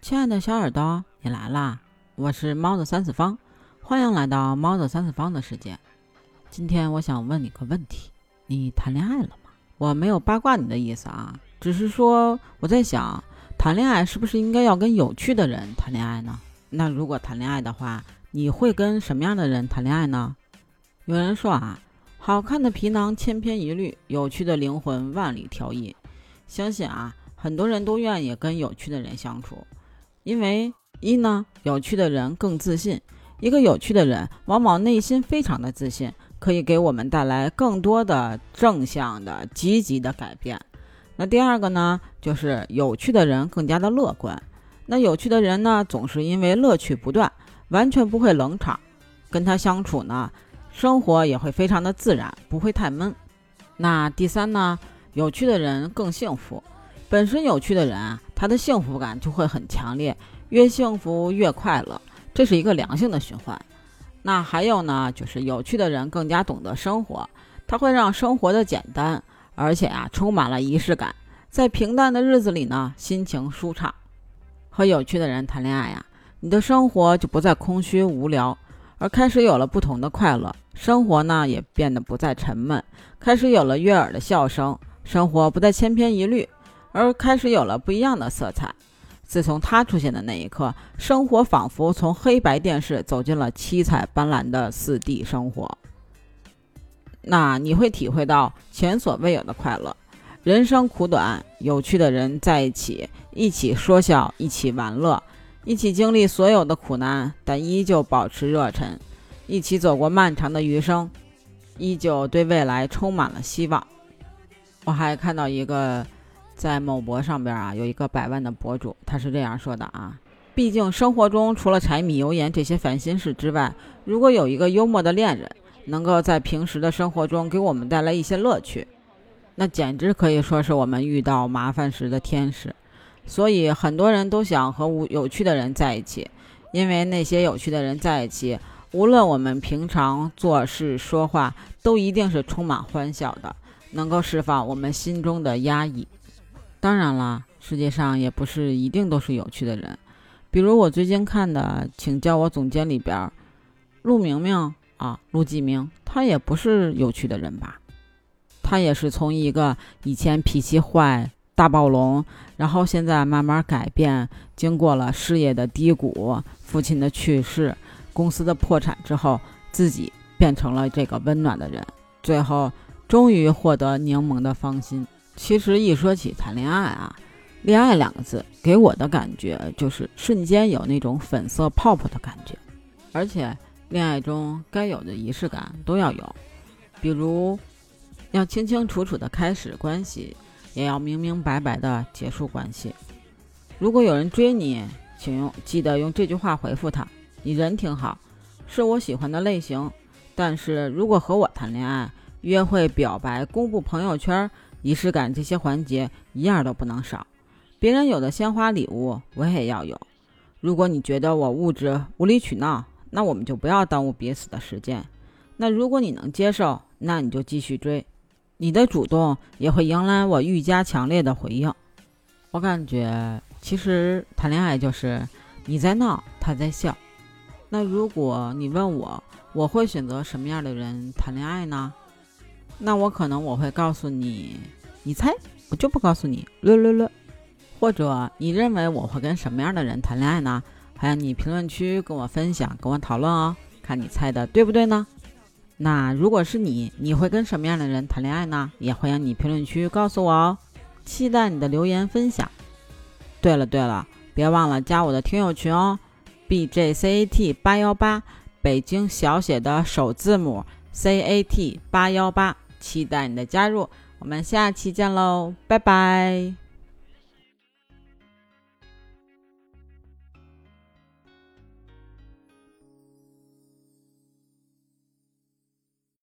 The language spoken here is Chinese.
亲爱的小耳朵，你来啦！我是猫的三次方，欢迎来到猫的三次方的世界。今天我想问你个问题：你谈恋爱了吗？我没有八卦你的意思啊，只是说我在想，谈恋爱是不是应该要跟有趣的人谈恋爱呢？那如果谈恋爱的话，你会跟什么样的人谈恋爱呢？有人说啊，好看的皮囊千篇一律，有趣的灵魂万里挑一。相信啊，很多人都愿意跟有趣的人相处。因为一呢，有趣的人更自信。一个有趣的人，往往内心非常的自信，可以给我们带来更多的正向的、积极的改变。那第二个呢，就是有趣的人更加的乐观。那有趣的人呢，总是因为乐趣不断，完全不会冷场。跟他相处呢，生活也会非常的自然，不会太闷。那第三呢，有趣的人更幸福。本身有趣的人啊。他的幸福感就会很强烈，越幸福越快乐，这是一个良性的循环。那还有呢，就是有趣的人更加懂得生活，他会让生活的简单，而且啊充满了仪式感，在平淡的日子里呢，心情舒畅。和有趣的人谈恋爱呀，你的生活就不再空虚无聊，而开始有了不同的快乐，生活呢也变得不再沉闷，开始有了悦耳的笑声，生活不再千篇一律。而开始有了不一样的色彩。自从他出现的那一刻，生活仿佛从黑白电视走进了七彩斑斓的四 D 生活。那你会体会到前所未有的快乐。人生苦短，有趣的人在一起，一起说笑，一起玩乐，一起经历所有的苦难，但依旧保持热忱，一起走过漫长的余生，依旧对未来充满了希望。我还看到一个。在某博上边啊，有一个百万的博主，他是这样说的啊：毕竟生活中除了柴米油盐这些烦心事之外，如果有一个幽默的恋人，能够在平时的生活中给我们带来一些乐趣，那简直可以说是我们遇到麻烦时的天使。所以很多人都想和无有趣的人在一起，因为那些有趣的人在一起，无论我们平常做事说话，都一定是充满欢笑的，能够释放我们心中的压抑。当然了，世界上也不是一定都是有趣的人。比如我最近看的《请叫我总监》里边，陆明明啊，陆继明，他也不是有趣的人吧？他也是从一个以前脾气坏、大暴龙，然后现在慢慢改变，经过了事业的低谷、父亲的去世、公司的破产之后，自己变成了这个温暖的人，最后终于获得柠檬的芳心。其实一说起谈恋爱啊，恋爱两个字给我的感觉就是瞬间有那种粉色泡泡的感觉，而且恋爱中该有的仪式感都要有，比如要清清楚楚的开始关系，也要明明白白的结束关系。如果有人追你，请用记得用这句话回复他：你人挺好，是我喜欢的类型。但是如果和我谈恋爱，约会、表白、公布朋友圈。仪式感这些环节一样都不能少，别人有的鲜花礼物我也要有。如果你觉得我物质无理取闹，那我们就不要耽误彼此的时间。那如果你能接受，那你就继续追。你的主动也会迎来我愈加强烈的回应。我感觉其实谈恋爱就是你在闹，他在笑。那如果你问我，我会选择什么样的人谈恋爱呢？那我可能我会告诉你。你猜，我就不告诉你略略略。或者你认为我会跟什么样的人谈恋爱呢？欢迎你评论区跟我分享，跟我讨论哦，看你猜的对不对呢？那如果是你，你会跟什么样的人谈恋爱呢？也欢迎你评论区告诉我哦，期待你的留言分享。对了对了，别忘了加我的听友群哦，B J C A T 八幺八，北京小写的首字母 C A T 八幺八，期待你的加入。我们下期见喽，拜拜。